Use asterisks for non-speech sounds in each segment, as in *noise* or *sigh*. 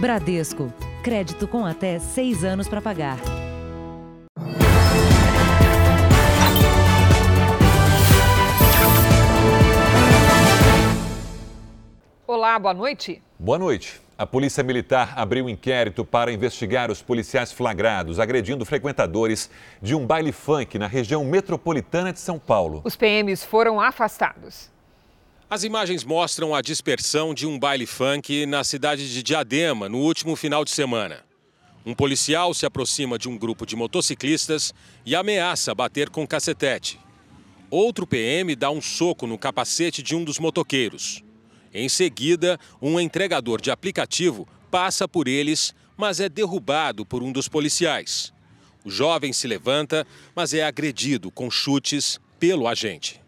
Bradesco. Crédito com até seis anos para pagar. Olá, boa noite. Boa noite. A Polícia Militar abriu um inquérito para investigar os policiais flagrados agredindo frequentadores de um baile funk na região metropolitana de São Paulo. Os PMs foram afastados. As imagens mostram a dispersão de um baile funk na cidade de Diadema no último final de semana. Um policial se aproxima de um grupo de motociclistas e ameaça bater com cacetete. Outro PM dá um soco no capacete de um dos motoqueiros. Em seguida, um entregador de aplicativo passa por eles, mas é derrubado por um dos policiais. O jovem se levanta, mas é agredido com chutes pelo agente.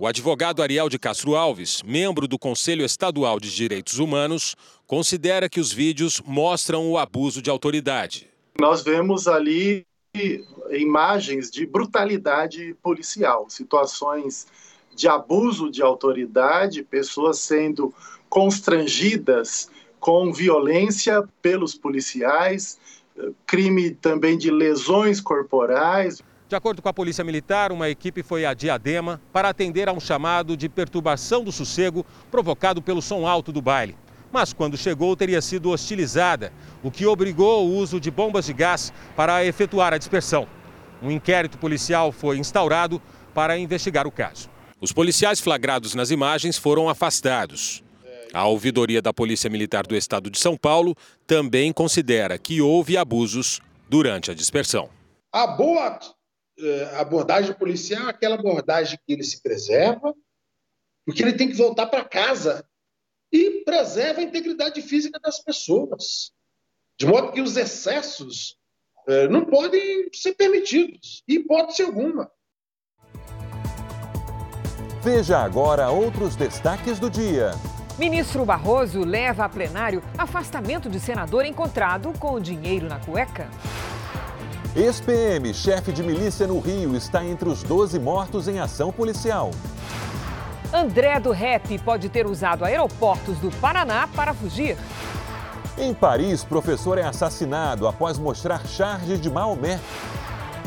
O advogado Ariel de Castro Alves, membro do Conselho Estadual de Direitos Humanos, considera que os vídeos mostram o abuso de autoridade. Nós vemos ali imagens de brutalidade policial, situações de abuso de autoridade, pessoas sendo constrangidas com violência pelos policiais, crime também de lesões corporais. De acordo com a Polícia Militar, uma equipe foi a Diadema para atender a um chamado de perturbação do sossego provocado pelo som alto do baile. Mas quando chegou, teria sido hostilizada, o que obrigou o uso de bombas de gás para efetuar a dispersão. Um inquérito policial foi instaurado para investigar o caso. Os policiais flagrados nas imagens foram afastados. A ouvidoria da Polícia Militar do Estado de São Paulo também considera que houve abusos durante a dispersão. A boa abordagem policial é aquela abordagem que ele se preserva, porque ele tem que voltar para casa e preserva a integridade física das pessoas. De modo que os excessos não podem ser permitidos, em hipótese alguma. Veja agora outros destaques do dia. Ministro Barroso leva a plenário afastamento de senador encontrado com o dinheiro na cueca. Ex-PM, chefe de milícia no Rio, está entre os 12 mortos em ação policial. André do Rep pode ter usado aeroportos do Paraná para fugir. Em Paris, professor é assassinado após mostrar charges de Maomé.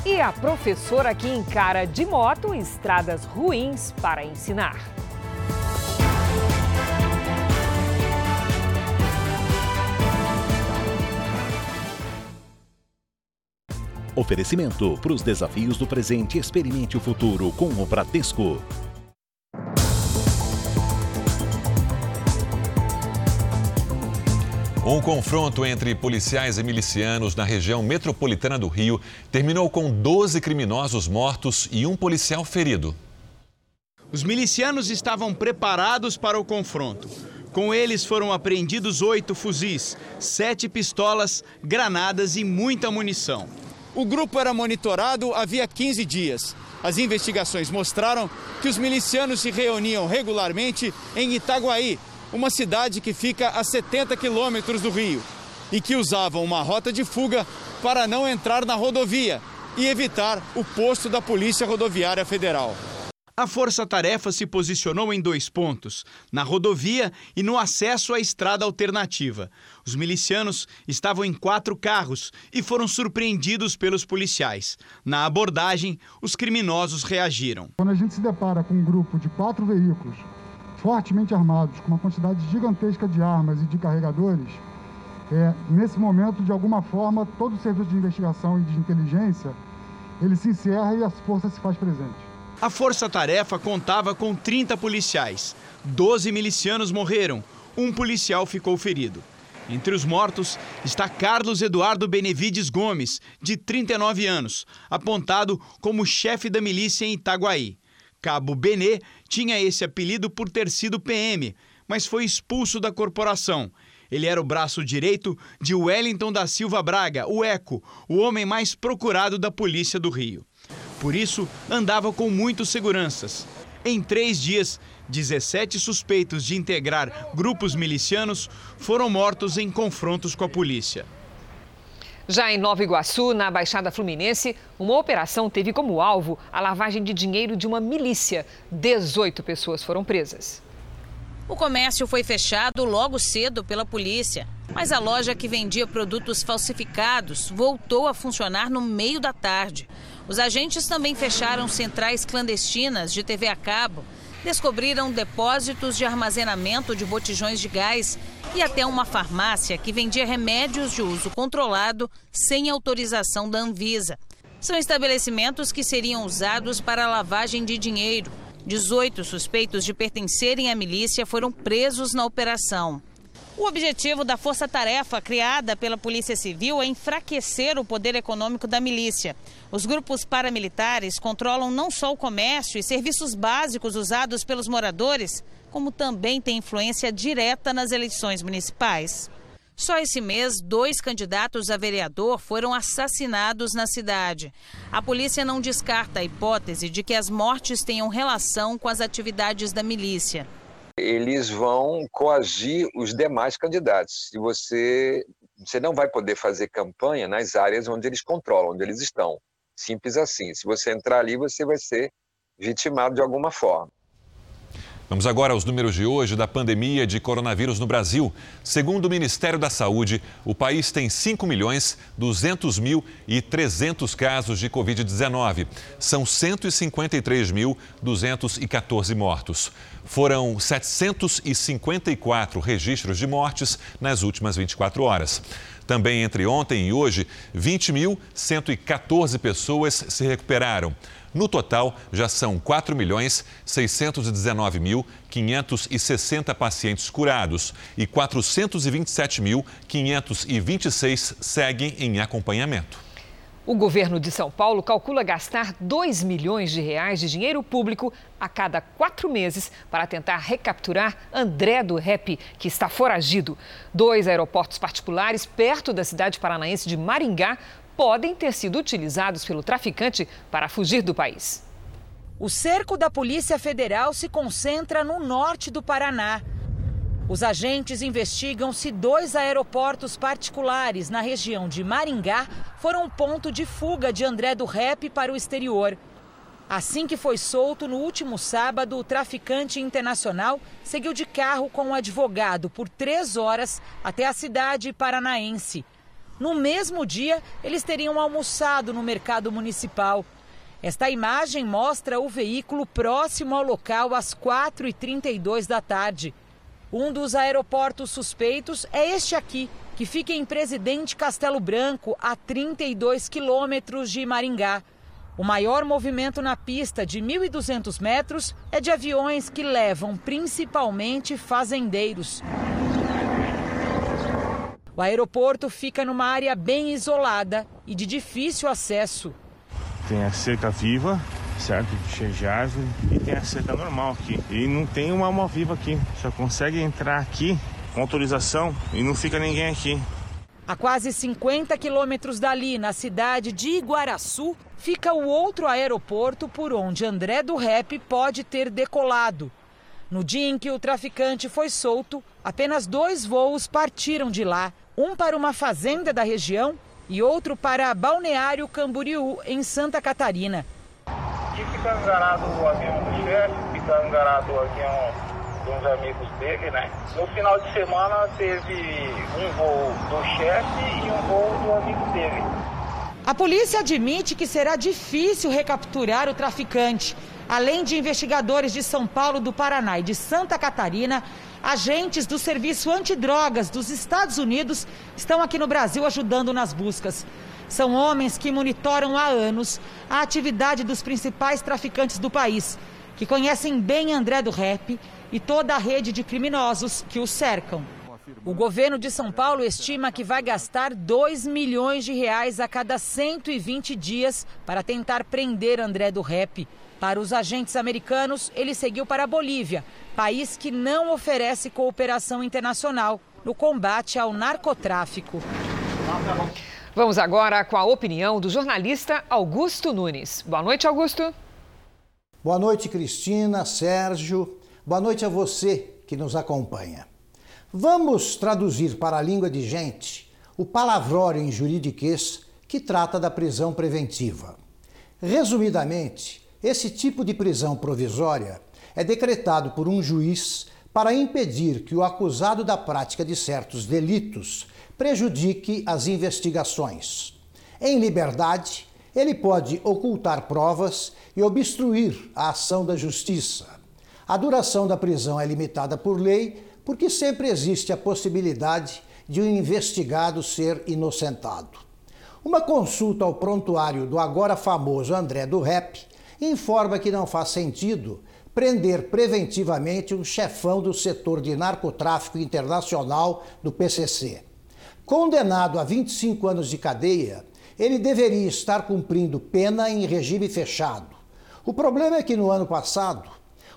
E a professora que encara de moto estradas ruins para ensinar. Oferecimento para os desafios do presente, experimente o futuro com o Bradesco. Um confronto entre policiais e milicianos na região metropolitana do Rio terminou com 12 criminosos mortos e um policial ferido. Os milicianos estavam preparados para o confronto. Com eles foram apreendidos oito fuzis, sete pistolas, granadas e muita munição. O grupo era monitorado havia 15 dias. As investigações mostraram que os milicianos se reuniam regularmente em Itaguaí, uma cidade que fica a 70 quilômetros do Rio, e que usavam uma rota de fuga para não entrar na rodovia e evitar o posto da Polícia Rodoviária Federal. A força-tarefa se posicionou em dois pontos, na rodovia e no acesso à estrada alternativa. Os milicianos estavam em quatro carros e foram surpreendidos pelos policiais. Na abordagem, os criminosos reagiram. Quando a gente se depara com um grupo de quatro veículos fortemente armados, com uma quantidade gigantesca de armas e de carregadores, é, nesse momento, de alguma forma, todo o serviço de investigação e de inteligência, ele se encerra e a força se faz presente. A força-tarefa contava com 30 policiais. 12 milicianos morreram. Um policial ficou ferido. Entre os mortos está Carlos Eduardo Benevides Gomes, de 39 anos, apontado como chefe da milícia em Itaguaí. Cabo Benê tinha esse apelido por ter sido PM, mas foi expulso da corporação. Ele era o braço direito de Wellington da Silva Braga, o Eco, o homem mais procurado da polícia do Rio. Por isso, andava com muitos seguranças. Em três dias, 17 suspeitos de integrar grupos milicianos foram mortos em confrontos com a polícia. Já em Nova Iguaçu, na Baixada Fluminense, uma operação teve como alvo a lavagem de dinheiro de uma milícia. 18 pessoas foram presas. O comércio foi fechado logo cedo pela polícia, mas a loja que vendia produtos falsificados voltou a funcionar no meio da tarde. Os agentes também fecharam centrais clandestinas de TV a cabo, descobriram depósitos de armazenamento de botijões de gás e até uma farmácia que vendia remédios de uso controlado sem autorização da Anvisa. São estabelecimentos que seriam usados para lavagem de dinheiro. 18 suspeitos de pertencerem à milícia foram presos na operação. O objetivo da força-tarefa criada pela Polícia Civil é enfraquecer o poder econômico da milícia. Os grupos paramilitares controlam não só o comércio e serviços básicos usados pelos moradores, como também têm influência direta nas eleições municipais. Só esse mês, dois candidatos a vereador foram assassinados na cidade. A polícia não descarta a hipótese de que as mortes tenham relação com as atividades da milícia eles vão coagir os demais candidatos. E você, você não vai poder fazer campanha nas áreas onde eles controlam, onde eles estão. Simples assim. Se você entrar ali, você vai ser vitimado de alguma forma. Vamos agora aos números de hoje da pandemia de coronavírus no Brasil. Segundo o Ministério da Saúde, o país tem 5 milhões 200 mil e 300 casos de Covid-19. São 153.214 mortos. Foram 754 registros de mortes nas últimas 24 horas. Também entre ontem e hoje, 20.114 pessoas se recuperaram. No total, já são 4 milhões 619 mil 560 pacientes curados e 427.526 seguem em acompanhamento. O governo de São Paulo calcula gastar 2 milhões de reais de dinheiro público a cada quatro meses para tentar recapturar André do Rep, que está foragido. Dois aeroportos particulares perto da cidade paranaense de Maringá podem ter sido utilizados pelo traficante para fugir do país. O cerco da Polícia Federal se concentra no norte do Paraná. Os agentes investigam se dois aeroportos particulares na região de Maringá foram ponto de fuga de André do Rep para o exterior. Assim que foi solto no último sábado, o traficante internacional seguiu de carro com um advogado por três horas até a cidade paranaense. No mesmo dia, eles teriam almoçado no mercado municipal. Esta imagem mostra o veículo próximo ao local às 4h32 da tarde. Um dos aeroportos suspeitos é este aqui, que fica em Presidente Castelo Branco, a 32 quilômetros de Maringá. O maior movimento na pista de 1.200 metros é de aviões que levam principalmente fazendeiros. O aeroporto fica numa área bem isolada e de difícil acesso. Tem a cerca viva, certo? Cheia de árvore e tem a cerca normal aqui. E não tem uma alma viva aqui. Só consegue entrar aqui com autorização e não fica ninguém aqui. A quase 50 quilômetros dali, na cidade de Iguaraçu, fica o outro aeroporto por onde André do Rep pode ter decolado. No dia em que o traficante foi solto, apenas dois voos partiram de lá um para uma fazenda da região e outro para Balneário Camboriú, em Santa Catarina. E fica enganado o avião do chefe, fica enganado o avião uns amigos dele, né? No final de semana teve um voo do chefe e um voo do amigo dele. A polícia admite que será difícil recapturar o traficante. Além de investigadores de São Paulo, do Paraná e de Santa Catarina, Agentes do Serviço Antidrogas dos Estados Unidos estão aqui no Brasil ajudando nas buscas. São homens que monitoram há anos a atividade dos principais traficantes do país, que conhecem bem André do Rep e toda a rede de criminosos que o cercam. O governo de São Paulo estima que vai gastar 2 milhões de reais a cada 120 dias para tentar prender André do Rep. Para os agentes americanos, ele seguiu para a Bolívia, país que não oferece cooperação internacional no combate ao narcotráfico. Vamos agora com a opinião do jornalista Augusto Nunes. Boa noite, Augusto. Boa noite, Cristina, Sérgio. Boa noite a você que nos acompanha. Vamos traduzir para a língua de gente o palavrório em juridiquês que trata da prisão preventiva. Resumidamente, esse tipo de prisão provisória é decretado por um juiz para impedir que o acusado da prática de certos delitos prejudique as investigações. Em liberdade, ele pode ocultar provas e obstruir a ação da justiça. A duração da prisão é limitada por lei porque sempre existe a possibilidade de um investigado ser inocentado. Uma consulta ao prontuário do agora famoso André do Rep informa que não faz sentido prender preventivamente um chefão do setor de narcotráfico internacional do PCC. Condenado a 25 anos de cadeia, ele deveria estar cumprindo pena em regime fechado. O problema é que no ano passado,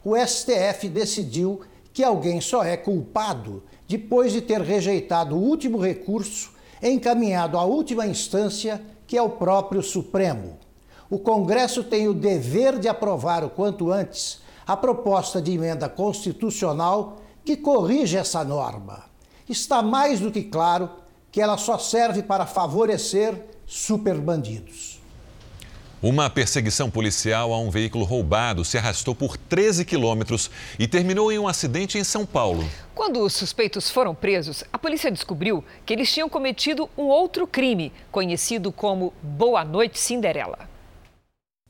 o STF decidiu que alguém só é culpado depois de ter rejeitado o último recurso encaminhado à última instância, que é o próprio Supremo. O Congresso tem o dever de aprovar o quanto antes a proposta de emenda constitucional que corrige essa norma. Está mais do que claro que ela só serve para favorecer superbandidos. Uma perseguição policial a um veículo roubado se arrastou por 13 quilômetros e terminou em um acidente em São Paulo. Quando os suspeitos foram presos, a polícia descobriu que eles tinham cometido um outro crime, conhecido como Boa Noite Cinderela.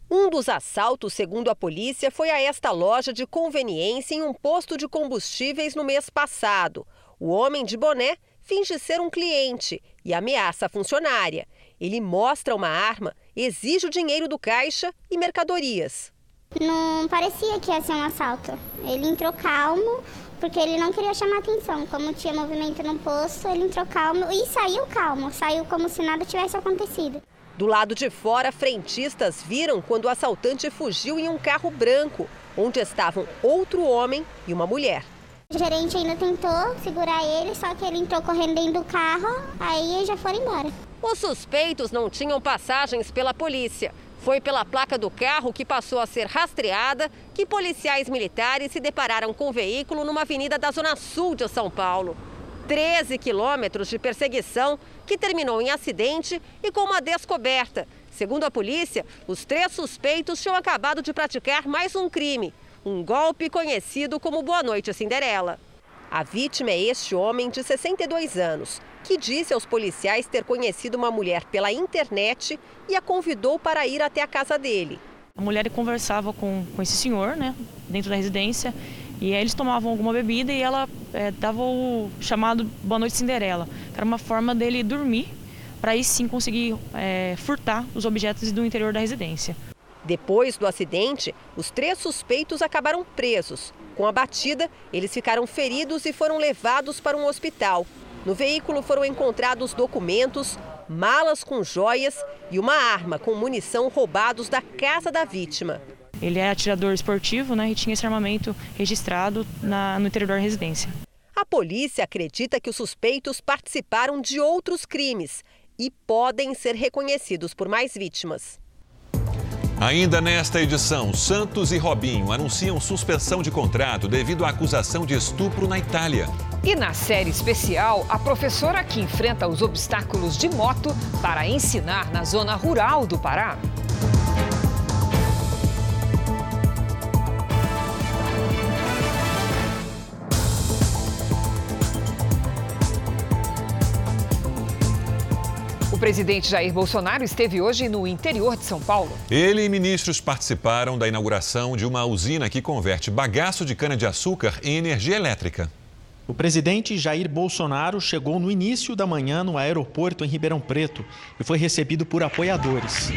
Um dos assaltos, segundo a polícia, foi a esta loja de conveniência em um posto de combustíveis no mês passado. O homem de boné finge ser um cliente e ameaça a funcionária. Ele mostra uma arma, exige o dinheiro do caixa e mercadorias. Não parecia que ia ser um assalto. Ele entrou calmo, porque ele não queria chamar atenção. Como tinha movimento no posto, ele entrou calmo e saiu calmo. Saiu como se nada tivesse acontecido. Do lado de fora, frentistas viram quando o assaltante fugiu em um carro branco, onde estavam outro homem e uma mulher. O gerente ainda tentou segurar ele, só que ele entrou correndo dentro do carro, aí já foram embora. Os suspeitos não tinham passagens pela polícia. Foi pela placa do carro que passou a ser rastreada que policiais militares se depararam com o veículo numa avenida da Zona Sul de São Paulo. 13 quilômetros de perseguição que terminou em acidente e com uma descoberta. Segundo a polícia, os três suspeitos tinham acabado de praticar mais um crime, um golpe conhecido como Boa Noite Cinderela. A vítima é este homem de 62 anos, que disse aos policiais ter conhecido uma mulher pela internet e a convidou para ir até a casa dele. A mulher conversava com, com esse senhor, né, dentro da residência, e aí eles tomavam alguma bebida e ela é, dava o chamado Boa Noite Cinderela, que era uma forma dele dormir para aí sim conseguir é, furtar os objetos do interior da residência. Depois do acidente, os três suspeitos acabaram presos. Com a batida, eles ficaram feridos e foram levados para um hospital. No veículo foram encontrados documentos, malas com joias e uma arma com munição roubados da casa da vítima. Ele é atirador esportivo né, e tinha esse armamento registrado na, no interior da residência. A polícia acredita que os suspeitos participaram de outros crimes e podem ser reconhecidos por mais vítimas. Ainda nesta edição, Santos e Robinho anunciam suspensão de contrato devido à acusação de estupro na Itália. E na série especial, a professora que enfrenta os obstáculos de moto para ensinar na zona rural do Pará. O presidente Jair Bolsonaro esteve hoje no interior de São Paulo. Ele e ministros participaram da inauguração de uma usina que converte bagaço de cana-de-açúcar em energia elétrica. O presidente Jair Bolsonaro chegou no início da manhã no aeroporto em Ribeirão Preto e foi recebido por apoiadores.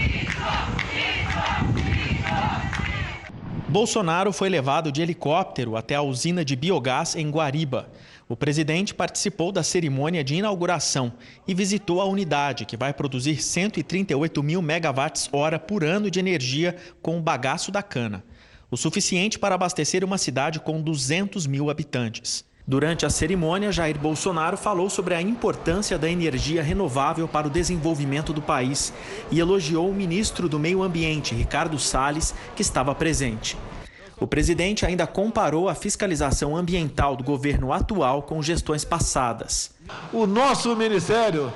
Bolsonaro foi levado de helicóptero até a usina de biogás em Guariba. O presidente participou da cerimônia de inauguração e visitou a unidade, que vai produzir 138 mil megawatts-hora por ano de energia com o bagaço da cana, o suficiente para abastecer uma cidade com 200 mil habitantes. Durante a cerimônia, Jair Bolsonaro falou sobre a importância da energia renovável para o desenvolvimento do país e elogiou o ministro do Meio Ambiente, Ricardo Salles, que estava presente. O presidente ainda comparou a fiscalização ambiental do governo atual com gestões passadas. O nosso ministério,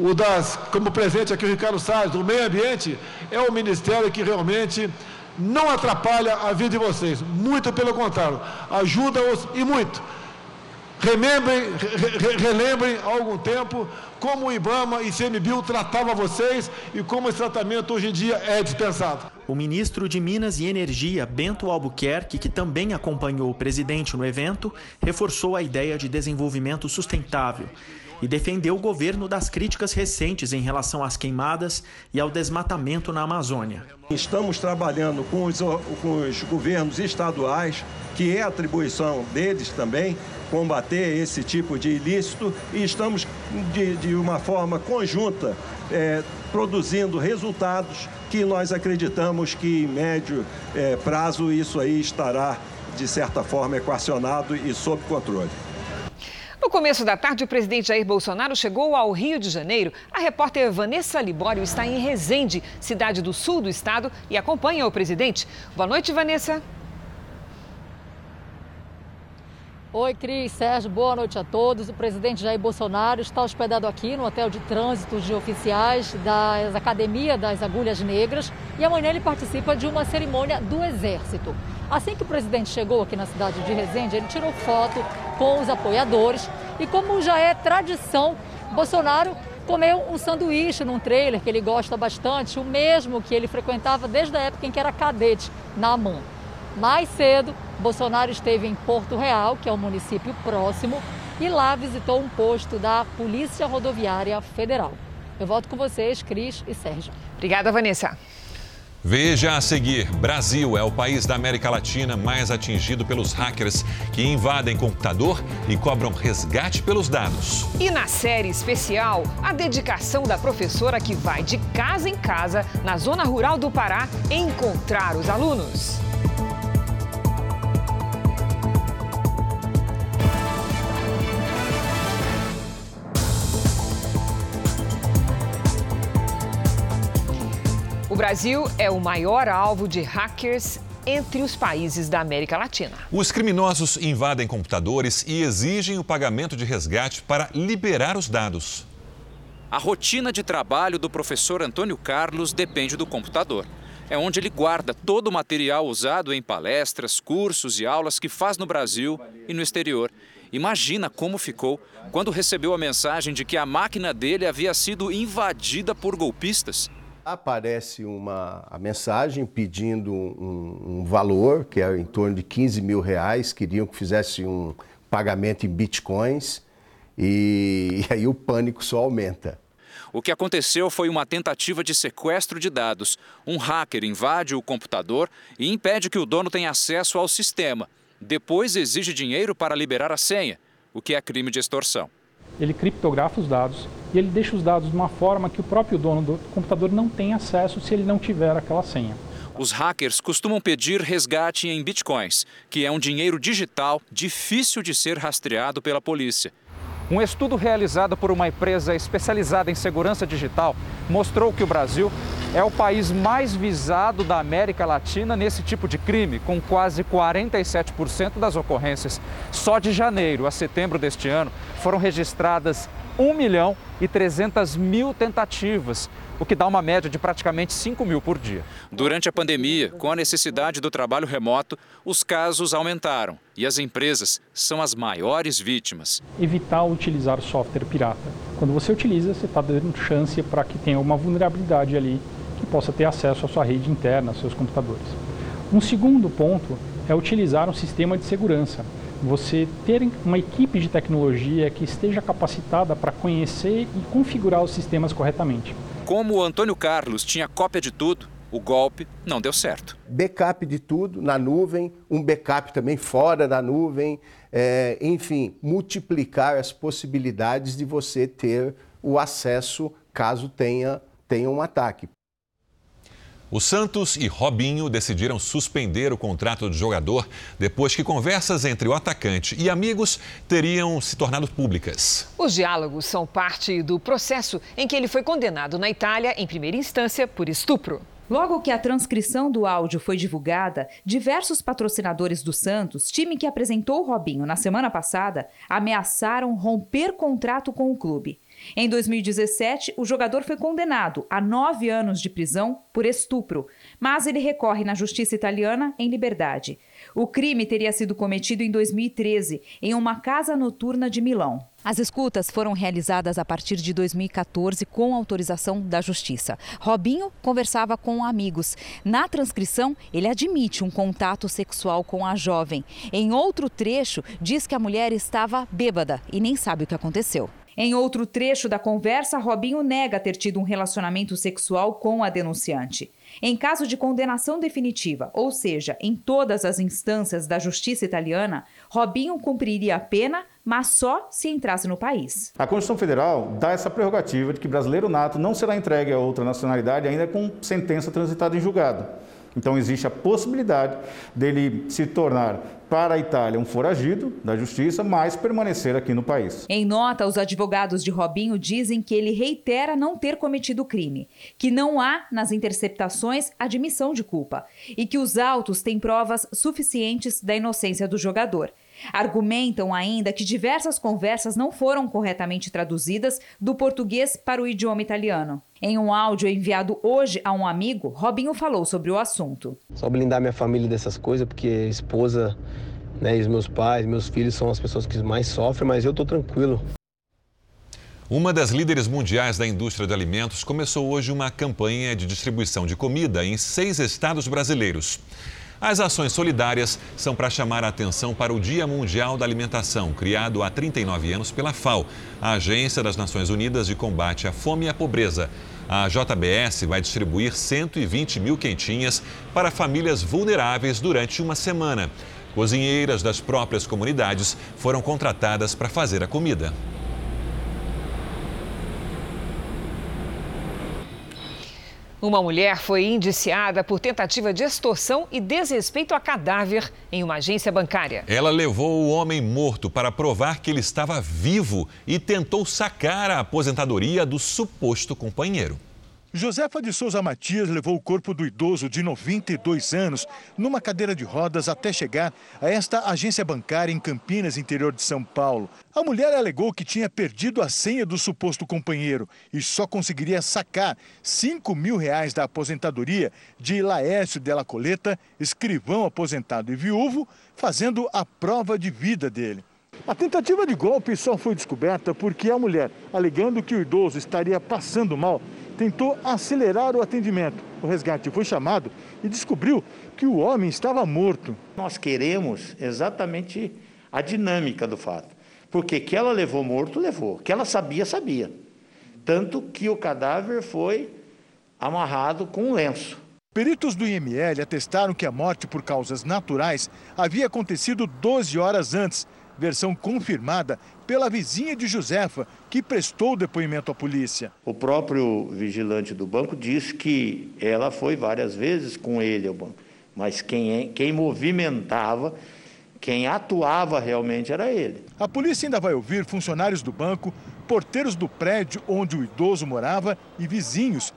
o das, como presente aqui o Ricardo Salles, do meio ambiente, é o ministério que realmente não atrapalha a vida de vocês, muito pelo contrário, ajuda-os e muito. Remembrem, re, relembrem há algum tempo como o IBAMA e CMBio tratavam vocês e como esse tratamento hoje em dia é dispensado. O ministro de Minas e Energia, Bento Albuquerque, que também acompanhou o presidente no evento, reforçou a ideia de desenvolvimento sustentável e defendeu o governo das críticas recentes em relação às queimadas e ao desmatamento na Amazônia. Estamos trabalhando com os, com os governos estaduais, que é atribuição deles também, combater esse tipo de ilícito e estamos de, de uma forma conjunta é, produzindo resultados que nós acreditamos que em médio é, prazo isso aí estará de certa forma equacionado e sob controle. No começo da tarde, o presidente Jair Bolsonaro chegou ao Rio de Janeiro. A repórter Vanessa Libório está em Resende, cidade do sul do estado, e acompanha o presidente. Boa noite, Vanessa. Oi, Cris, Sérgio, boa noite a todos. O presidente Jair Bolsonaro está hospedado aqui no hotel de trânsito de oficiais da Academia das Agulhas Negras e amanhã ele participa de uma cerimônia do Exército. Assim que o presidente chegou aqui na cidade de Resende, ele tirou foto com os apoiadores e, como já é tradição, Bolsonaro comeu um sanduíche num trailer que ele gosta bastante, o mesmo que ele frequentava desde a época em que era cadete na AMAN. Mais cedo, Bolsonaro esteve em Porto Real, que é um município próximo, e lá visitou um posto da Polícia Rodoviária Federal. Eu volto com vocês, Cris e Sérgio. Obrigada, Vanessa. Veja a seguir: Brasil é o país da América Latina mais atingido pelos hackers que invadem computador e cobram resgate pelos dados. E na série especial, a dedicação da professora que vai de casa em casa na zona rural do Pará encontrar os alunos. O Brasil é o maior alvo de hackers entre os países da América Latina. Os criminosos invadem computadores e exigem o pagamento de resgate para liberar os dados. A rotina de trabalho do professor Antônio Carlos depende do computador. É onde ele guarda todo o material usado em palestras, cursos e aulas que faz no Brasil e no exterior. Imagina como ficou quando recebeu a mensagem de que a máquina dele havia sido invadida por golpistas. Aparece uma a mensagem pedindo um, um, valor, que é em torno de 15 mil reais, queriam que fizesse um pagamento em bitcoins, e, *laughs* e aí o pânico só aumenta. O que aconteceu foi uma tentativa de sequestro de dados. Um hacker invade o computador e impede que o dono tenha acesso ao sistema. Depois exige dinheiro para liberar a senha, o que é crime de extorsão ele criptografa os dados e ele deixa os dados de uma forma que o próprio dono do computador não tem acesso se ele não tiver aquela senha. Os hackers costumam pedir resgate em bitcoins, que é um dinheiro digital difícil de ser rastreado pela polícia. Um estudo realizado por uma empresa especializada em segurança digital mostrou que o Brasil é o país mais visado da América Latina nesse tipo de crime, com quase 47% das ocorrências. Só de janeiro a setembro deste ano foram registradas 1 milhão e 300 mil tentativas, o que dá uma média de praticamente 5 mil por dia. Durante a pandemia, com a necessidade do trabalho remoto, os casos aumentaram e as empresas são as maiores vítimas. Evitar utilizar software pirata. Quando você utiliza, você está dando chance para que tenha uma vulnerabilidade ali que possa ter acesso à sua rede interna, aos seus computadores. Um segundo ponto é utilizar um sistema de segurança você ter uma equipe de tecnologia que esteja capacitada para conhecer e configurar os sistemas corretamente. Como o Antônio Carlos tinha cópia de tudo, o golpe não deu certo. Backup de tudo na nuvem, um backup também fora da nuvem, é, enfim, multiplicar as possibilidades de você ter o acesso caso tenha, tenha um ataque. O Santos e Robinho decidiram suspender o contrato do jogador depois que conversas entre o atacante e amigos teriam se tornado públicas. Os diálogos são parte do processo em que ele foi condenado na Itália em primeira instância por estupro. Logo que a transcrição do áudio foi divulgada, diversos patrocinadores do Santos, time que apresentou Robinho na semana passada, ameaçaram romper contrato com o clube. Em 2017, o jogador foi condenado a nove anos de prisão por estupro, mas ele recorre na justiça italiana em liberdade. O crime teria sido cometido em 2013, em uma casa noturna de Milão. As escutas foram realizadas a partir de 2014 com autorização da Justiça. Robinho conversava com amigos. Na transcrição, ele admite um contato sexual com a jovem. Em outro trecho, diz que a mulher estava bêbada e nem sabe o que aconteceu. Em outro trecho da conversa, Robinho nega ter tido um relacionamento sexual com a denunciante. Em caso de condenação definitiva, ou seja, em todas as instâncias da justiça italiana, Robinho cumpriria a pena, mas só se entrasse no país. A Constituição Federal dá essa prerrogativa de que brasileiro nato não será entregue a outra nacionalidade ainda com sentença transitada em julgado. Então existe a possibilidade dele se tornar para a Itália um foragido da justiça, mas permanecer aqui no país. Em nota, os advogados de Robinho dizem que ele reitera não ter cometido crime, que não há nas interceptações admissão de culpa e que os autos têm provas suficientes da inocência do jogador. Argumentam ainda que diversas conversas não foram corretamente traduzidas do português para o idioma italiano. Em um áudio enviado hoje a um amigo, Robinho falou sobre o assunto. Só blindar minha família dessas coisas, porque a esposa né, e os meus pais, meus filhos são as pessoas que mais sofrem, mas eu estou tranquilo. Uma das líderes mundiais da indústria de alimentos começou hoje uma campanha de distribuição de comida em seis estados brasileiros. As ações solidárias são para chamar a atenção para o Dia Mundial da Alimentação, criado há 39 anos pela FAO, a Agência das Nações Unidas de Combate à Fome e à Pobreza. A JBS vai distribuir 120 mil quentinhas para famílias vulneráveis durante uma semana. Cozinheiras das próprias comunidades foram contratadas para fazer a comida. Uma mulher foi indiciada por tentativa de extorsão e desrespeito a cadáver em uma agência bancária. Ela levou o homem morto para provar que ele estava vivo e tentou sacar a aposentadoria do suposto companheiro. Josefa de Souza Matias levou o corpo do idoso de 92 anos numa cadeira de rodas até chegar a esta agência bancária em Campinas, interior de São Paulo. A mulher alegou que tinha perdido a senha do suposto companheiro e só conseguiria sacar 5 mil reais da aposentadoria de Laércio Della Coleta, escrivão aposentado e viúvo, fazendo a prova de vida dele. A tentativa de golpe só foi descoberta porque a mulher, alegando que o idoso estaria passando mal, tentou acelerar o atendimento. O resgate foi chamado e descobriu que o homem estava morto. Nós queremos exatamente a dinâmica do fato. Porque que ela levou morto, levou. Que ela sabia, sabia. Tanto que o cadáver foi amarrado com um lenço. Peritos do IML atestaram que a morte por causas naturais havia acontecido 12 horas antes, versão confirmada pela vizinha de Josefa, que prestou depoimento à polícia. O próprio vigilante do banco disse que ela foi várias vezes com ele ao banco, mas quem, é, quem movimentava, quem atuava realmente era ele. A polícia ainda vai ouvir funcionários do banco, porteiros do prédio onde o idoso morava e vizinhos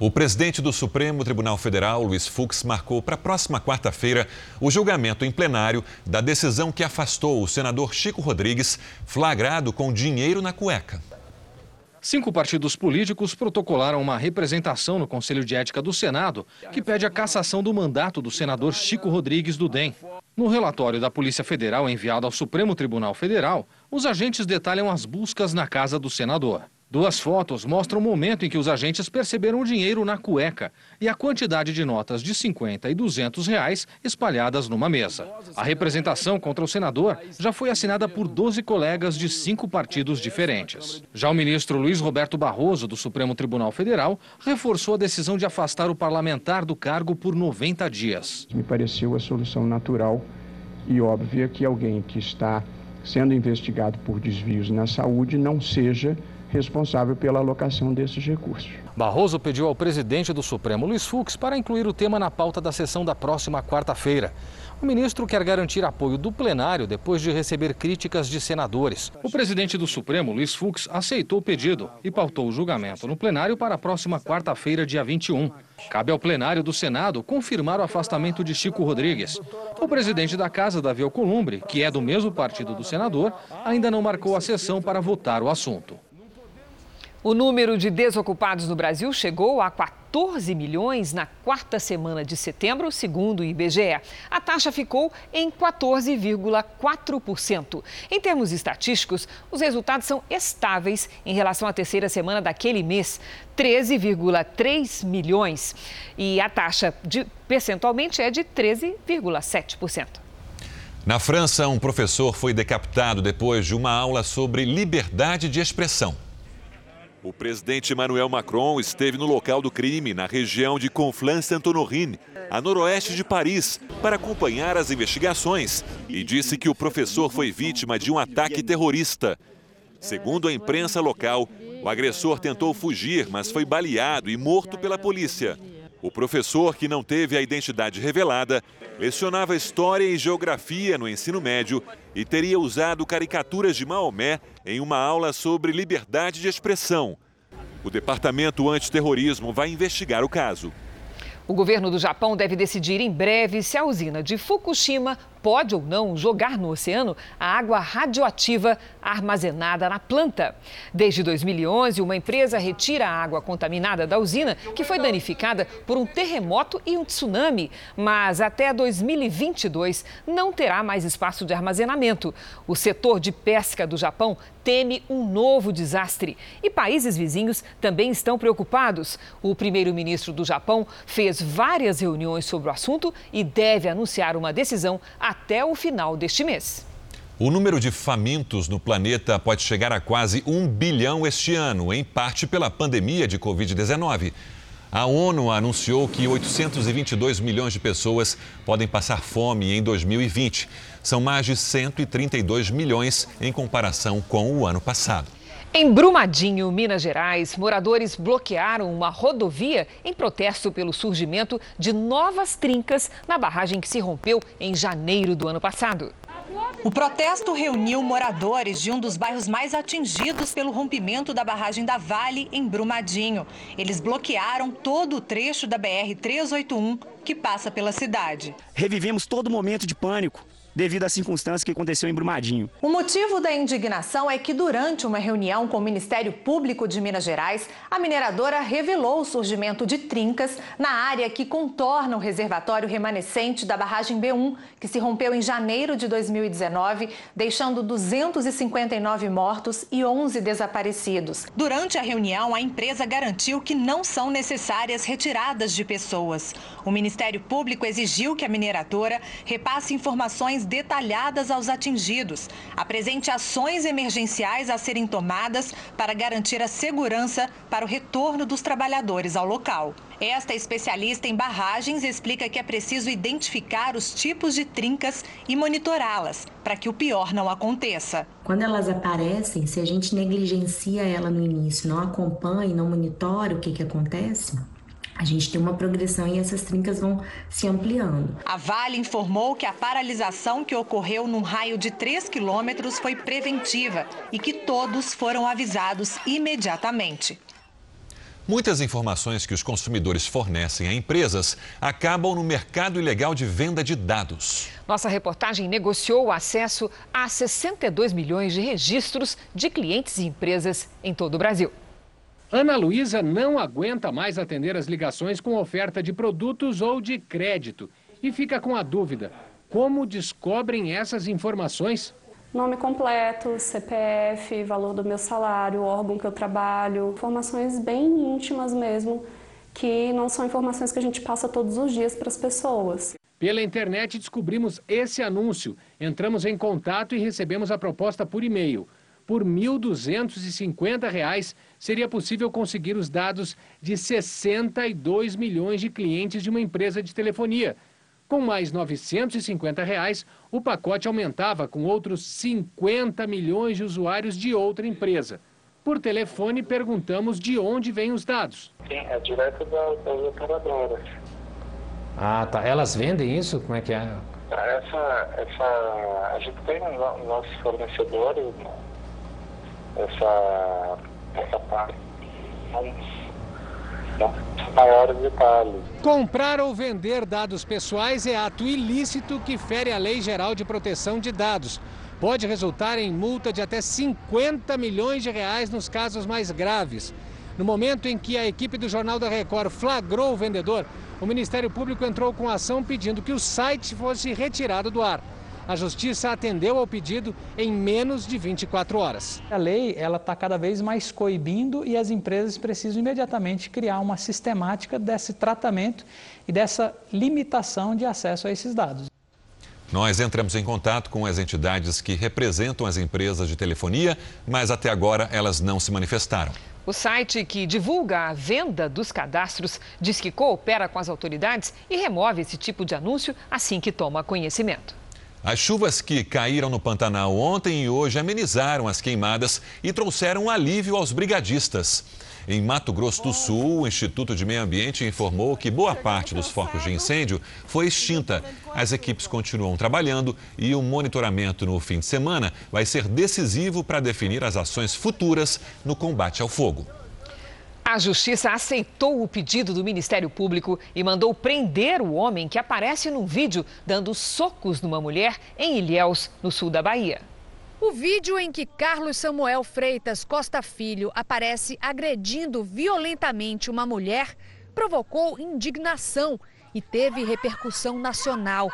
o presidente do Supremo Tribunal Federal, Luiz Fux, marcou para a próxima quarta-feira o julgamento em plenário da decisão que afastou o senador Chico Rodrigues, flagrado com dinheiro na cueca. Cinco partidos políticos protocolaram uma representação no Conselho de Ética do Senado que pede a cassação do mandato do senador Chico Rodrigues do DEM. No relatório da Polícia Federal enviado ao Supremo Tribunal Federal, os agentes detalham as buscas na casa do senador. Duas fotos mostram o momento em que os agentes perceberam o dinheiro na cueca e a quantidade de notas de 50 e 200 reais espalhadas numa mesa. A representação contra o senador já foi assinada por 12 colegas de cinco partidos diferentes. Já o ministro Luiz Roberto Barroso, do Supremo Tribunal Federal, reforçou a decisão de afastar o parlamentar do cargo por 90 dias. Me pareceu a solução natural e óbvia que alguém que está sendo investigado por desvios na saúde não seja responsável pela alocação desses recursos. Barroso pediu ao presidente do Supremo, Luiz Fux, para incluir o tema na pauta da sessão da próxima quarta-feira. O ministro quer garantir apoio do plenário depois de receber críticas de senadores. O presidente do Supremo, Luiz Fux, aceitou o pedido e pautou o julgamento no plenário para a próxima quarta-feira, dia 21. Cabe ao plenário do Senado confirmar o afastamento de Chico Rodrigues. O presidente da casa, Davi Alcolumbre, que é do mesmo partido do senador, ainda não marcou a sessão para votar o assunto. O número de desocupados no Brasil chegou a 14 milhões na quarta semana de setembro, segundo o IBGE. A taxa ficou em 14,4%. Em termos estatísticos, os resultados são estáveis em relação à terceira semana daquele mês, 13,3 milhões. E a taxa de, percentualmente é de 13,7%. Na França, um professor foi decapitado depois de uma aula sobre liberdade de expressão. O presidente Emmanuel Macron esteve no local do crime, na região de Conflans-Sainte-Honorine, a noroeste de Paris, para acompanhar as investigações e disse que o professor foi vítima de um ataque terrorista. Segundo a imprensa local, o agressor tentou fugir, mas foi baleado e morto pela polícia. O professor, que não teve a identidade revelada, lecionava história e geografia no ensino médio e teria usado caricaturas de Maomé em uma aula sobre liberdade de expressão. O Departamento Antiterrorismo vai investigar o caso. O governo do Japão deve decidir em breve se a usina de Fukushima pode ou não jogar no oceano a água radioativa armazenada na planta. Desde 2011, uma empresa retira a água contaminada da usina, que foi danificada por um terremoto e um tsunami, mas até 2022 não terá mais espaço de armazenamento. O setor de pesca do Japão teme um novo desastre e países vizinhos também estão preocupados. O primeiro-ministro do Japão fez várias reuniões sobre o assunto e deve anunciar uma decisão até o final deste mês. O número de famintos no planeta pode chegar a quase um bilhão este ano, em parte pela pandemia de Covid-19. A ONU anunciou que 822 milhões de pessoas podem passar fome em 2020. São mais de 132 milhões em comparação com o ano passado. Em Brumadinho, Minas Gerais, moradores bloquearam uma rodovia em protesto pelo surgimento de novas trincas na barragem que se rompeu em janeiro do ano passado. O protesto reuniu moradores de um dos bairros mais atingidos pelo rompimento da barragem da Vale, em Brumadinho. Eles bloquearam todo o trecho da BR-381 que passa pela cidade. Revivemos todo momento de pânico devido à circunstância que aconteceu em Brumadinho. O motivo da indignação é que, durante uma reunião com o Ministério Público de Minas Gerais, a mineradora revelou o surgimento de trincas na área que contorna o reservatório remanescente da barragem B1, que se rompeu em janeiro de 2019, deixando 259 mortos e 11 desaparecidos. Durante a reunião, a empresa garantiu que não são necessárias retiradas de pessoas. O Ministério Público exigiu que a mineradora repasse informações detalhadas aos atingidos, apresente ações emergenciais a serem tomadas para garantir a segurança para o retorno dos trabalhadores ao local. Esta especialista em barragens explica que é preciso identificar os tipos de trincas e monitorá-las para que o pior não aconteça. Quando elas aparecem, se a gente negligencia ela no início, não acompanha, não monitora o que, que acontece, a gente tem uma progressão e essas trincas vão se ampliando. A Vale informou que a paralisação que ocorreu num raio de 3 quilômetros foi preventiva e que todos foram avisados imediatamente. Muitas informações que os consumidores fornecem a empresas acabam no mercado ilegal de venda de dados. Nossa reportagem negociou o acesso a 62 milhões de registros de clientes e empresas em todo o Brasil. Ana Luísa não aguenta mais atender as ligações com oferta de produtos ou de crédito e fica com a dúvida: como descobrem essas informações? Nome completo, CPF, valor do meu salário, órgão que eu trabalho, informações bem íntimas mesmo, que não são informações que a gente passa todos os dias para as pessoas. Pela internet descobrimos esse anúncio, entramos em contato e recebemos a proposta por e-mail. Por R$ 1.250 seria possível conseguir os dados de 62 milhões de clientes de uma empresa de telefonia. Com mais 950 reais, o pacote aumentava com outros 50 milhões de usuários de outra empresa. Por telefone, perguntamos de onde vêm os dados. Sim, é direto das, das operadoras. Ah, tá. Elas vendem isso? Como é que é? Essa, essa, a gente tem nos nossos fornecedores né, essa, essa parte. Maiores detalhes. Comprar ou vender dados pessoais é ato ilícito que fere a Lei Geral de Proteção de Dados. Pode resultar em multa de até 50 milhões de reais nos casos mais graves. No momento em que a equipe do Jornal da Record flagrou o vendedor, o Ministério Público entrou com ação pedindo que o site fosse retirado do ar. A Justiça atendeu ao pedido em menos de 24 horas. A lei ela está cada vez mais coibindo e as empresas precisam imediatamente criar uma sistemática desse tratamento e dessa limitação de acesso a esses dados. Nós entramos em contato com as entidades que representam as empresas de telefonia, mas até agora elas não se manifestaram. O site que divulga a venda dos cadastros diz que coopera com as autoridades e remove esse tipo de anúncio assim que toma conhecimento. As chuvas que caíram no Pantanal ontem e hoje amenizaram as queimadas e trouxeram alívio aos brigadistas. Em Mato Grosso do Sul, o Instituto de Meio Ambiente informou que boa parte dos focos de incêndio foi extinta. As equipes continuam trabalhando e o monitoramento no fim de semana vai ser decisivo para definir as ações futuras no combate ao fogo. A Justiça aceitou o pedido do Ministério Público e mandou prender o homem que aparece num vídeo dando socos numa mulher em Ilhéus, no sul da Bahia. O vídeo em que Carlos Samuel Freitas Costa Filho aparece agredindo violentamente uma mulher provocou indignação e teve repercussão nacional.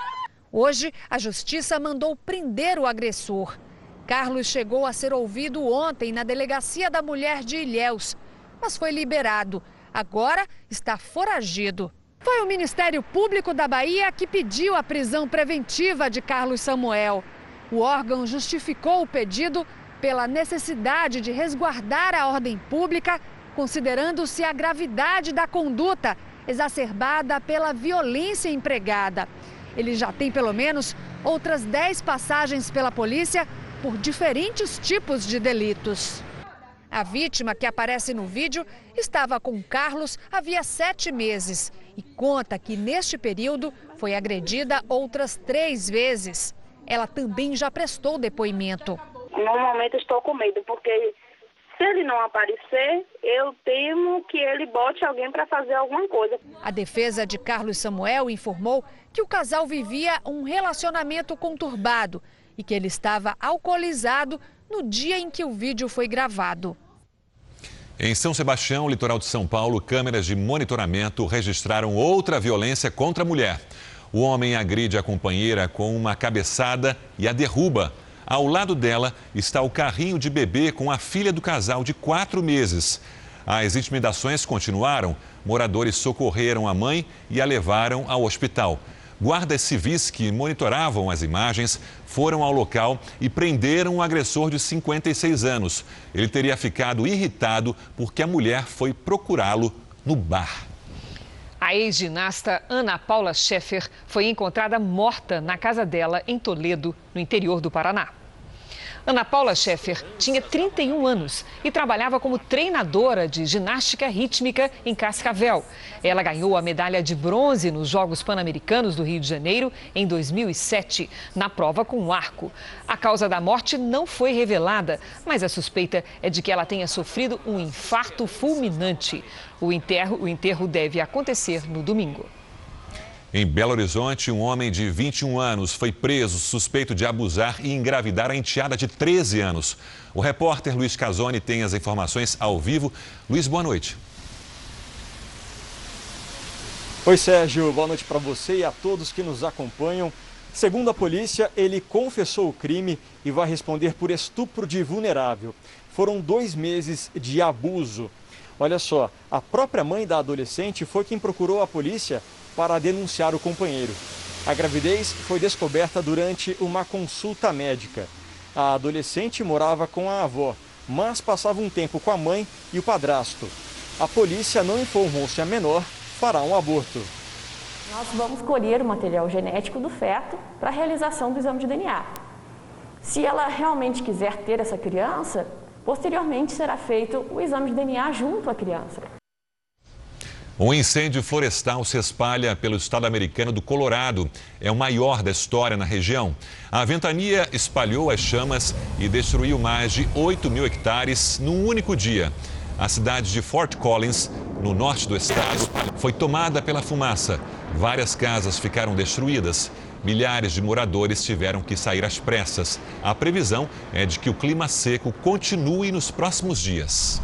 Hoje, a justiça mandou prender o agressor. Carlos chegou a ser ouvido ontem na delegacia da mulher de Ilhéus, mas foi liberado. Agora está foragido. Foi o Ministério Público da Bahia que pediu a prisão preventiva de Carlos Samuel. O órgão justificou o pedido pela necessidade de resguardar a ordem pública, considerando-se a gravidade da conduta exacerbada pela violência empregada. Ele já tem pelo menos outras 10 passagens pela polícia por diferentes tipos de delitos. A vítima, que aparece no vídeo, estava com Carlos havia sete meses e conta que neste período foi agredida outras três vezes. Ela também já prestou depoimento. No momento estou com medo, porque se ele não aparecer, eu temo que ele bote alguém para fazer alguma coisa. A defesa de Carlos Samuel informou que o casal vivia um relacionamento conturbado e que ele estava alcoolizado no dia em que o vídeo foi gravado. Em São Sebastião, litoral de São Paulo, câmeras de monitoramento registraram outra violência contra a mulher. O homem agride a companheira com uma cabeçada e a derruba. Ao lado dela está o carrinho de bebê com a filha do casal de quatro meses. As intimidações continuaram. Moradores socorreram a mãe e a levaram ao hospital. Guardas civis que monitoravam as imagens foram ao local e prenderam um agressor de 56 anos. Ele teria ficado irritado porque a mulher foi procurá-lo no bar. A ex-ginasta Ana Paula Scheffer foi encontrada morta na casa dela em Toledo, no interior do Paraná. Ana Paula Scheffer tinha 31 anos e trabalhava como treinadora de ginástica rítmica em Cascavel. Ela ganhou a medalha de bronze nos Jogos Pan-Americanos do Rio de Janeiro em 2007, na prova com arco. A causa da morte não foi revelada, mas a suspeita é de que ela tenha sofrido um infarto fulminante. O enterro, o enterro deve acontecer no domingo. Em Belo Horizonte, um homem de 21 anos foi preso suspeito de abusar e engravidar a enteada de 13 anos. O repórter Luiz Casoni tem as informações ao vivo. Luiz, boa noite. Oi, Sérgio. Boa noite para você e a todos que nos acompanham. Segundo a polícia, ele confessou o crime e vai responder por estupro de vulnerável. Foram dois meses de abuso. Olha só, a própria mãe da adolescente foi quem procurou a polícia para denunciar o companheiro. A gravidez foi descoberta durante uma consulta médica. A adolescente morava com a avó, mas passava um tempo com a mãe e o padrasto. A polícia não informou se a menor fará um aborto. Nós vamos colher o material genético do feto para a realização do exame de DNA. Se ela realmente quiser ter essa criança, Posteriormente, será feito o exame de DNA junto à criança. Um incêndio florestal se espalha pelo estado americano do Colorado. É o maior da história na região. A ventania espalhou as chamas e destruiu mais de 8 mil hectares num único dia. A cidade de Fort Collins, no norte do estado, foi tomada pela fumaça. Várias casas ficaram destruídas. Milhares de moradores tiveram que sair às pressas. A previsão é de que o clima seco continue nos próximos dias.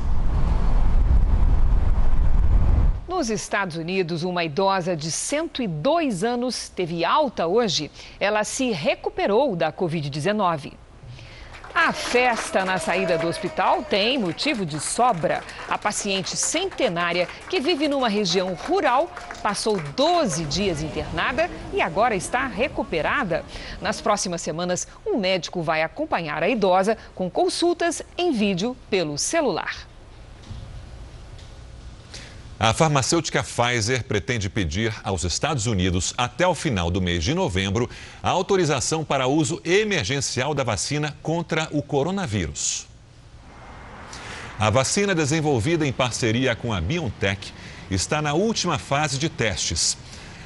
Nos Estados Unidos, uma idosa de 102 anos teve alta hoje. Ela se recuperou da Covid-19. A festa na saída do hospital tem motivo de sobra. A paciente centenária, que vive numa região rural, passou 12 dias internada e agora está recuperada. Nas próximas semanas, um médico vai acompanhar a idosa com consultas em vídeo pelo celular. A farmacêutica Pfizer pretende pedir aos Estados Unidos, até o final do mês de novembro, a autorização para uso emergencial da vacina contra o coronavírus. A vacina desenvolvida em parceria com a BioNTech está na última fase de testes.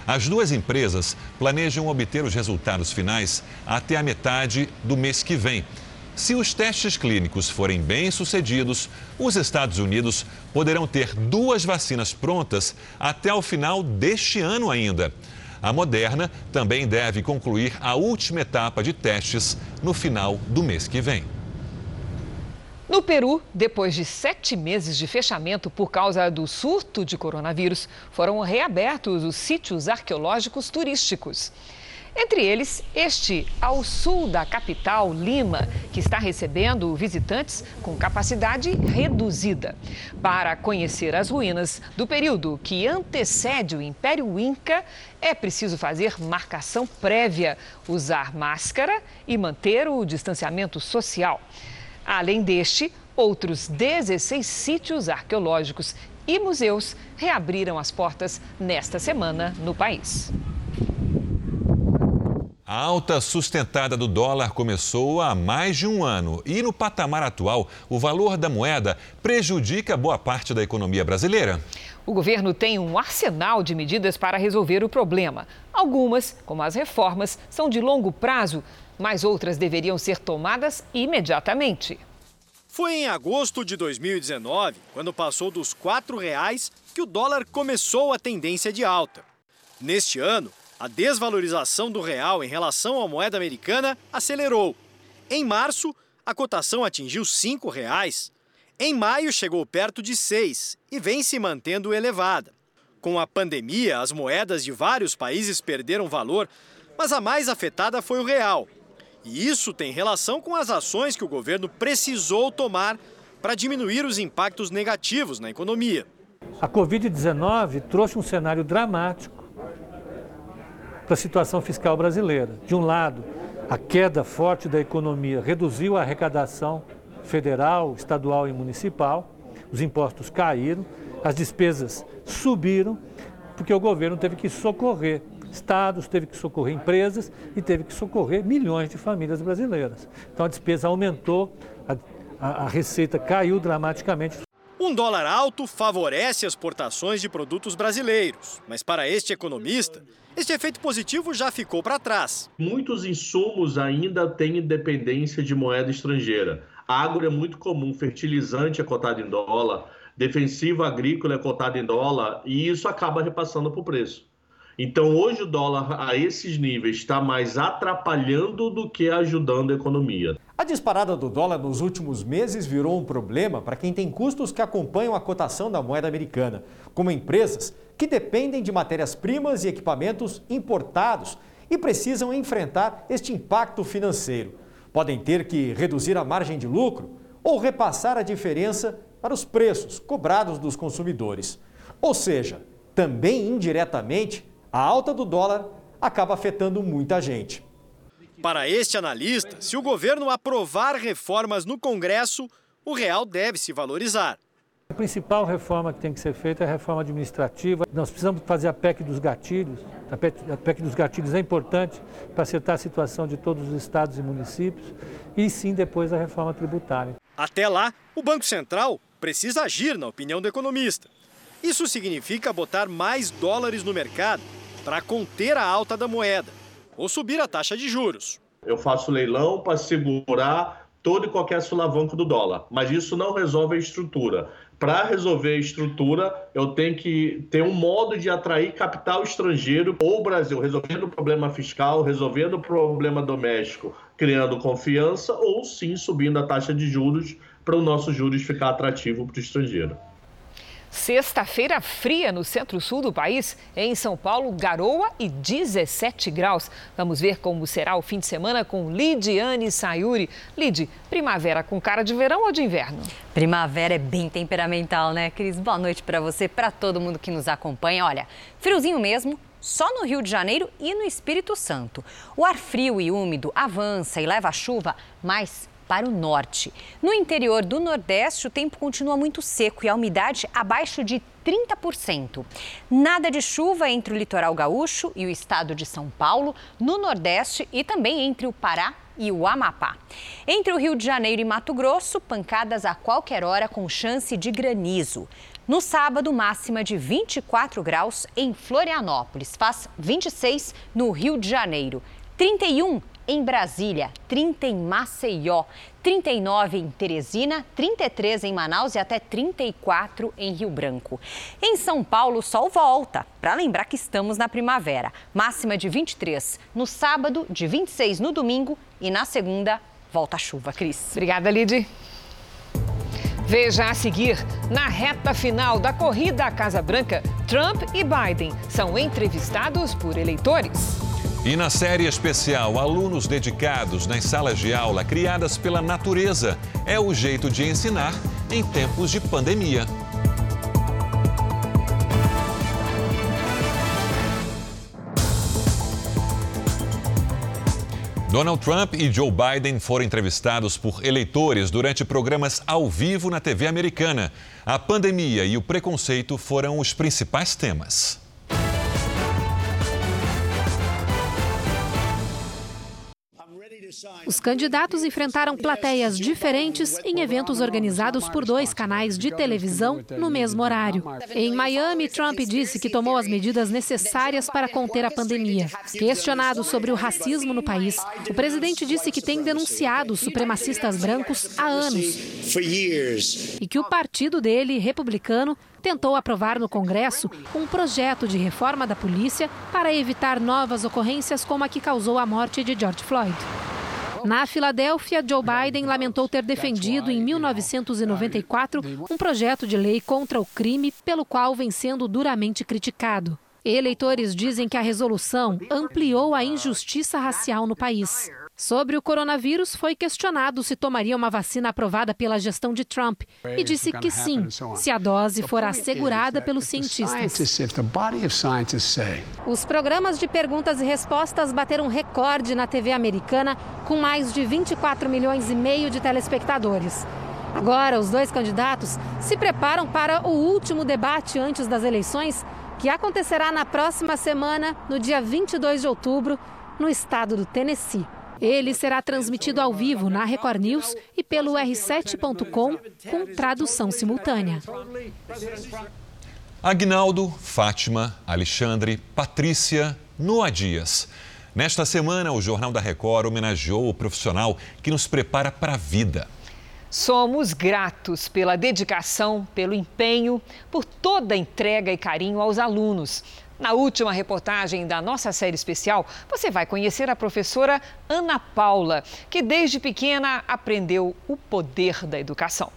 As duas empresas planejam obter os resultados finais até a metade do mês que vem se os testes clínicos forem bem-sucedidos, os Estados Unidos poderão ter duas vacinas prontas até o final deste ano ainda. A Moderna também deve concluir a última etapa de testes no final do mês que vem. No Peru, depois de sete meses de fechamento por causa do surto de coronavírus, foram reabertos os sítios arqueológicos turísticos. Entre eles, este ao sul da capital, Lima, que está recebendo visitantes com capacidade reduzida. Para conhecer as ruínas do período que antecede o Império Inca, é preciso fazer marcação prévia, usar máscara e manter o distanciamento social. Além deste, outros 16 sítios arqueológicos e museus reabriram as portas nesta semana no país. A alta sustentada do dólar começou há mais de um ano e, no patamar atual, o valor da moeda prejudica boa parte da economia brasileira. O governo tem um arsenal de medidas para resolver o problema. Algumas, como as reformas, são de longo prazo, mas outras deveriam ser tomadas imediatamente. Foi em agosto de 2019, quando passou dos R$ 4,00, que o dólar começou a tendência de alta. Neste ano, a desvalorização do real em relação à moeda americana acelerou. Em março, a cotação atingiu R$ 5,00. Em maio, chegou perto de 6 e vem se mantendo elevada. Com a pandemia, as moedas de vários países perderam valor, mas a mais afetada foi o real. E isso tem relação com as ações que o governo precisou tomar para diminuir os impactos negativos na economia. A Covid-19 trouxe um cenário dramático para a situação fiscal brasileira. De um lado, a queda forte da economia reduziu a arrecadação federal, estadual e municipal, os impostos caíram, as despesas subiram, porque o governo teve que socorrer estados, teve que socorrer empresas e teve que socorrer milhões de famílias brasileiras. Então a despesa aumentou, a, a, a receita caiu dramaticamente. Um dólar alto favorece as exportações de produtos brasileiros, mas para este economista, este efeito positivo já ficou para trás. Muitos insumos ainda têm dependência de moeda estrangeira. Agro é muito comum, fertilizante é cotado em dólar, defensivo agrícola é cotado em dólar e isso acaba repassando para o preço. Então, hoje o dólar a esses níveis está mais atrapalhando do que ajudando a economia. A disparada do dólar nos últimos meses virou um problema para quem tem custos que acompanham a cotação da moeda americana, como empresas que dependem de matérias-primas e equipamentos importados e precisam enfrentar este impacto financeiro. Podem ter que reduzir a margem de lucro ou repassar a diferença para os preços cobrados dos consumidores. Ou seja, também indiretamente a alta do dólar acaba afetando muita gente. Para este analista, se o governo aprovar reformas no Congresso, o real deve se valorizar. A principal reforma que tem que ser feita é a reforma administrativa. Nós precisamos fazer a PEC dos gatilhos. A PEC, a PEC dos gatilhos é importante para acertar a situação de todos os estados e municípios. E sim, depois a reforma tributária. Até lá, o Banco Central precisa agir, na opinião do economista. Isso significa botar mais dólares no mercado para conter a alta da moeda ou subir a taxa de juros. Eu faço leilão para segurar todo e qualquer sulavanco do dólar, mas isso não resolve a estrutura. Para resolver a estrutura, eu tenho que ter um modo de atrair capital estrangeiro ou o Brasil, resolvendo o problema fiscal, resolvendo o problema doméstico, criando confiança, ou sim subindo a taxa de juros para o nosso juros ficar atrativo para o estrangeiro. Sexta-feira fria no centro-sul do país. Em São Paulo, garoa e 17 graus. Vamos ver como será o fim de semana com Lidiane Sayuri. Lid, primavera com cara de verão ou de inverno? Primavera é bem temperamental, né, Cris? Boa noite para você, para todo mundo que nos acompanha. Olha, friozinho mesmo, só no Rio de Janeiro e no Espírito Santo. O ar frio e úmido avança e leva a chuva, mas para o norte. No interior do Nordeste, o tempo continua muito seco e a umidade abaixo de 30%. Nada de chuva entre o litoral gaúcho e o estado de São Paulo, no Nordeste e também entre o Pará e o Amapá. Entre o Rio de Janeiro e Mato Grosso, pancadas a qualquer hora com chance de granizo. No sábado, máxima de 24 graus em Florianópolis, faz 26 no Rio de Janeiro, 31 em Brasília, 30 em Maceió, 39 em Teresina, 33 em Manaus e até 34 em Rio Branco. Em São Paulo, o sol volta, para lembrar que estamos na primavera. Máxima de 23 no sábado, de 26 no domingo e na segunda, volta a chuva, Cris. Obrigada, Lid. Veja a seguir, na reta final da corrida à Casa Branca, Trump e Biden são entrevistados por eleitores. E na série especial, alunos dedicados nas salas de aula criadas pela natureza. É o jeito de ensinar em tempos de pandemia. Donald Trump e Joe Biden foram entrevistados por eleitores durante programas ao vivo na TV americana. A pandemia e o preconceito foram os principais temas. Os candidatos enfrentaram plateias diferentes em eventos organizados por dois canais de televisão no mesmo horário. Em Miami, Trump disse que tomou as medidas necessárias para conter a pandemia. Questionado sobre o racismo no país, o presidente disse que tem denunciado supremacistas brancos há anos e que o partido dele, republicano, tentou aprovar no Congresso um projeto de reforma da polícia para evitar novas ocorrências como a que causou a morte de George Floyd. Na Filadélfia, Joe Biden lamentou ter defendido em 1994 um projeto de lei contra o crime, pelo qual vem sendo duramente criticado. Eleitores dizem que a resolução ampliou a injustiça racial no país. Sobre o coronavírus, foi questionado se tomaria uma vacina aprovada pela gestão de Trump e disse que sim, se a dose for assegurada pelos cientistas. Os programas de perguntas e respostas bateram recorde na TV americana, com mais de 24 milhões e meio de telespectadores. Agora, os dois candidatos se preparam para o último debate antes das eleições, que acontecerá na próxima semana, no dia 22 de outubro, no estado do Tennessee. Ele será transmitido ao vivo na Record News e pelo r7.com com tradução simultânea. Agnaldo, Fátima, Alexandre, Patrícia, Noa Dias. Nesta semana, o Jornal da Record homenageou o profissional que nos prepara para a vida. Somos gratos pela dedicação, pelo empenho, por toda a entrega e carinho aos alunos. Na última reportagem da nossa série especial, você vai conhecer a professora Ana Paula, que desde pequena aprendeu o poder da educação.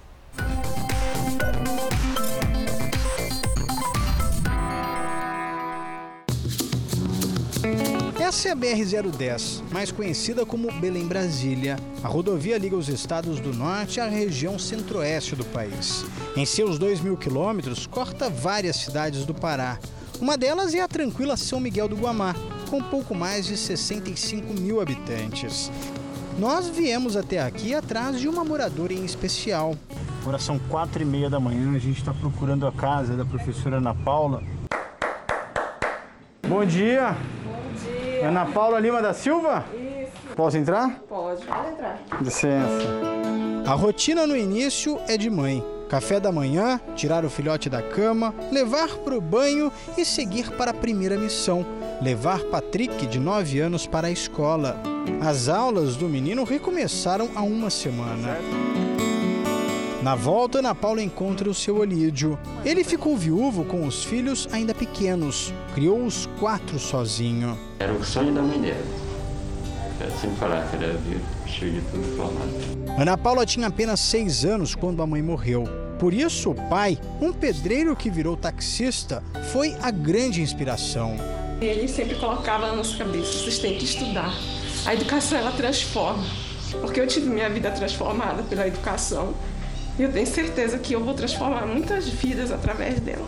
Essa é a BR-010, mais conhecida como Belém Brasília. A rodovia liga os estados do norte à região centro-oeste do país. Em seus 2 mil quilômetros, corta várias cidades do Pará. Uma delas é a tranquila São Miguel do Guamá, com pouco mais de 65 mil habitantes. Nós viemos até aqui atrás de uma moradora em especial. Agora são quatro e meia da manhã, a gente está procurando a casa da professora Ana Paula. Bom dia! Bom dia! Ana Paula Lima da Silva? Isso. Posso entrar? Pode, pode entrar. Licença. A rotina no início é de mãe. Café da manhã, tirar o filhote da cama, levar para o banho e seguir para a primeira missão: levar Patrick, de 9 anos, para a escola. As aulas do menino recomeçaram há uma semana. Na volta, Ana Paula encontra o seu Olídio. Ele ficou viúvo com os filhos ainda pequenos. Criou os quatro sozinho. Era o sonho da dela. Ela sempre falava que era cheio de tudo formado. Ana Paula tinha apenas seis anos quando a mãe morreu. Por isso, o pai, um pedreiro que virou taxista, foi a grande inspiração. Ele sempre colocava na nossa cabeça: vocês têm que estudar. A educação ela transforma. Porque eu tive minha vida transformada pela educação. E eu tenho certeza que eu vou transformar muitas vidas através dela.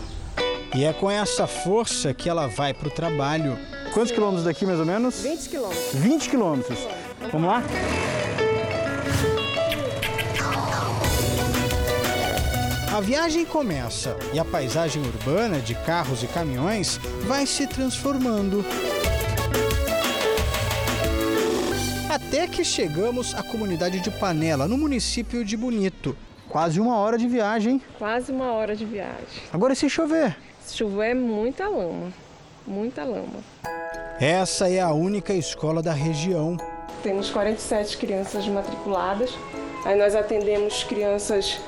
E é com essa força que ela vai para o trabalho. Quantos quilômetros daqui, mais ou menos? 20 quilômetros. 20 quilômetros. Vamos lá? A viagem começa e a paisagem urbana de carros e caminhões vai se transformando. Até que chegamos à comunidade de Panela, no município de Bonito. Quase uma hora de viagem. Quase uma hora de viagem. Agora, e se chover? Se chover, muita lama. Muita lama. Essa é a única escola da região. Temos 47 crianças matriculadas. Aí nós atendemos crianças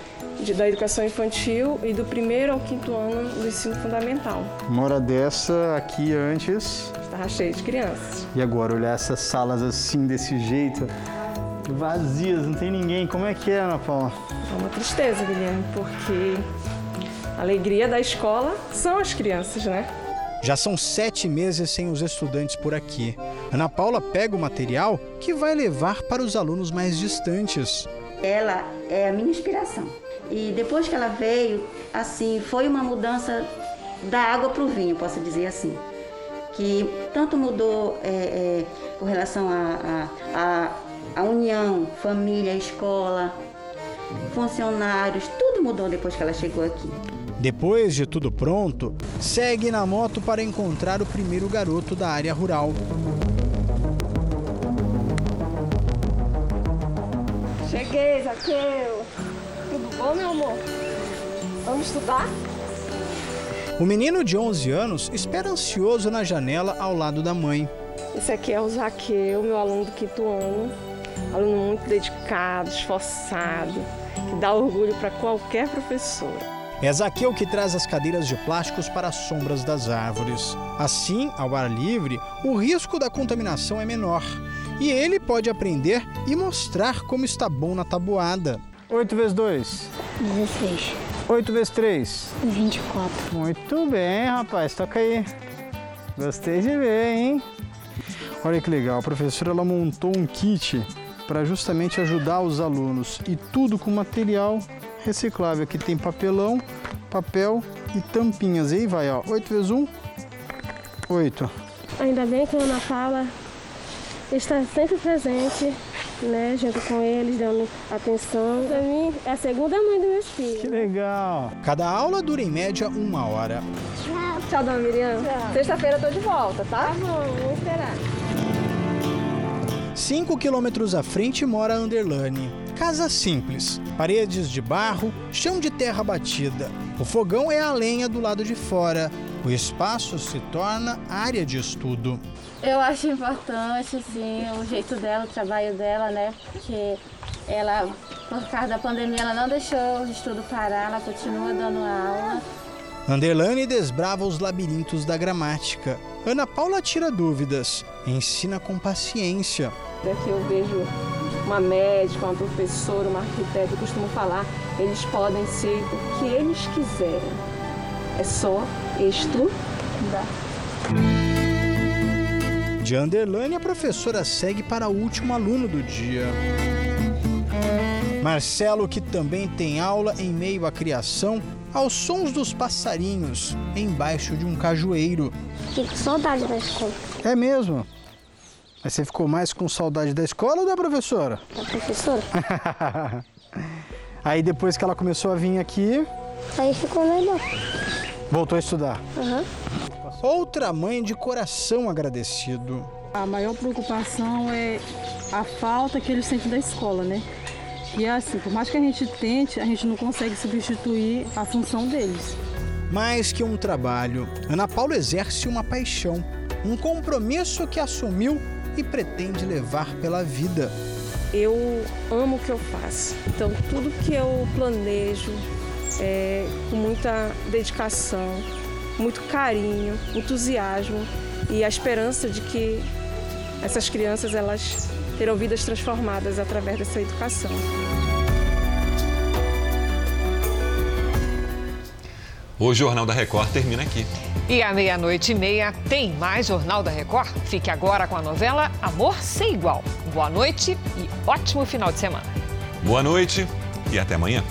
de, da educação infantil e do primeiro ao quinto ano do ensino fundamental. Uma hora dessa aqui antes. Estava cheio de crianças. E agora olhar essas salas assim, desse jeito, vazias, não tem ninguém. Como é que é, Ana Paula? É uma tristeza, Guilherme, porque a alegria da escola são as crianças, né? Já são sete meses sem os estudantes por aqui. Ana Paula pega o material que vai levar para os alunos mais distantes. Ela é a minha inspiração. E depois que ela veio, assim, foi uma mudança da água para o vinho, posso dizer assim. Que tanto mudou é, é, com relação a, a, a, a união, família, escola, funcionários, tudo mudou depois que ela chegou aqui. Depois de tudo pronto, segue na moto para encontrar o primeiro garoto da área rural. Cheguei, Zaqueu. Tudo bom, meu amor? Vamos estudar? O menino de 11 anos espera ansioso na janela ao lado da mãe. Esse aqui é o Zaqueu, meu aluno do quinto ano. Aluno muito dedicado, esforçado, que dá orgulho para qualquer professor. É Zaqueu que traz as cadeiras de plásticos para as sombras das árvores. Assim, ao ar livre, o risco da contaminação é menor. E ele pode aprender e mostrar como está bom na tabuada. 8 vezes 2? 16. 8 vezes 3? 24. Muito bem, rapaz. Toca aí. Gostei de ver, hein? Olha que legal. A professora ela montou um kit para justamente ajudar os alunos. E tudo com material reciclável. Aqui tem papelão, papel e tampinhas. E aí vai, ó. 8 vezes 1? 8. Ainda bem que a Ana Paula está sempre presente, né, junto com eles, dando atenção. Para mim, é a segunda mãe dos meus filhos. Que legal! Cada aula dura em média uma hora. Tchau. Tchau, dona Miriam. Sexta-feira eu tô de volta, tá? Tá bom, vamos esperar. Cinco quilômetros à frente mora Underlane. Casa simples, paredes de barro, chão de terra batida. O fogão é a lenha do lado de fora. O espaço se torna área de estudo. Eu acho importante, assim, o jeito dela, o trabalho dela, né? Porque ela, por causa da pandemia, ela não deixou o estudo parar, ela continua dando aula. Underlane desbrava os labirintos da gramática. Ana Paula tira dúvidas, ensina com paciência. Daqui eu vejo uma médica, uma professora, uma arquiteta, eu costumo falar, eles podem ser o que eles quiserem. É só estudar. De Underlane, a professora segue para o último aluno do dia. Marcelo, que também tem aula em meio à criação, aos sons dos passarinhos, embaixo de um cajueiro. Fiquei com saudade da escola. É mesmo? Mas você ficou mais com saudade da escola ou da professora? Da professora. *laughs* Aí depois que ela começou a vir aqui. Aí ficou melhor. Voltou a estudar. Uhum. Outra mãe de coração agradecido. A maior preocupação é a falta que eles sentem da escola, né? E é assim, por mais que a gente tente, a gente não consegue substituir a função deles. Mais que um trabalho, Ana Paula exerce uma paixão, um compromisso que assumiu e pretende levar pela vida. Eu amo o que eu faço, então tudo que eu planejo é com muita dedicação, muito carinho, entusiasmo e a esperança de que essas crianças elas terão vidas transformadas através dessa educação. O Jornal da Record termina aqui. E à meia-noite e meia tem mais Jornal da Record. Fique agora com a novela Amor Sem Igual. Boa noite e ótimo final de semana. Boa noite e até amanhã.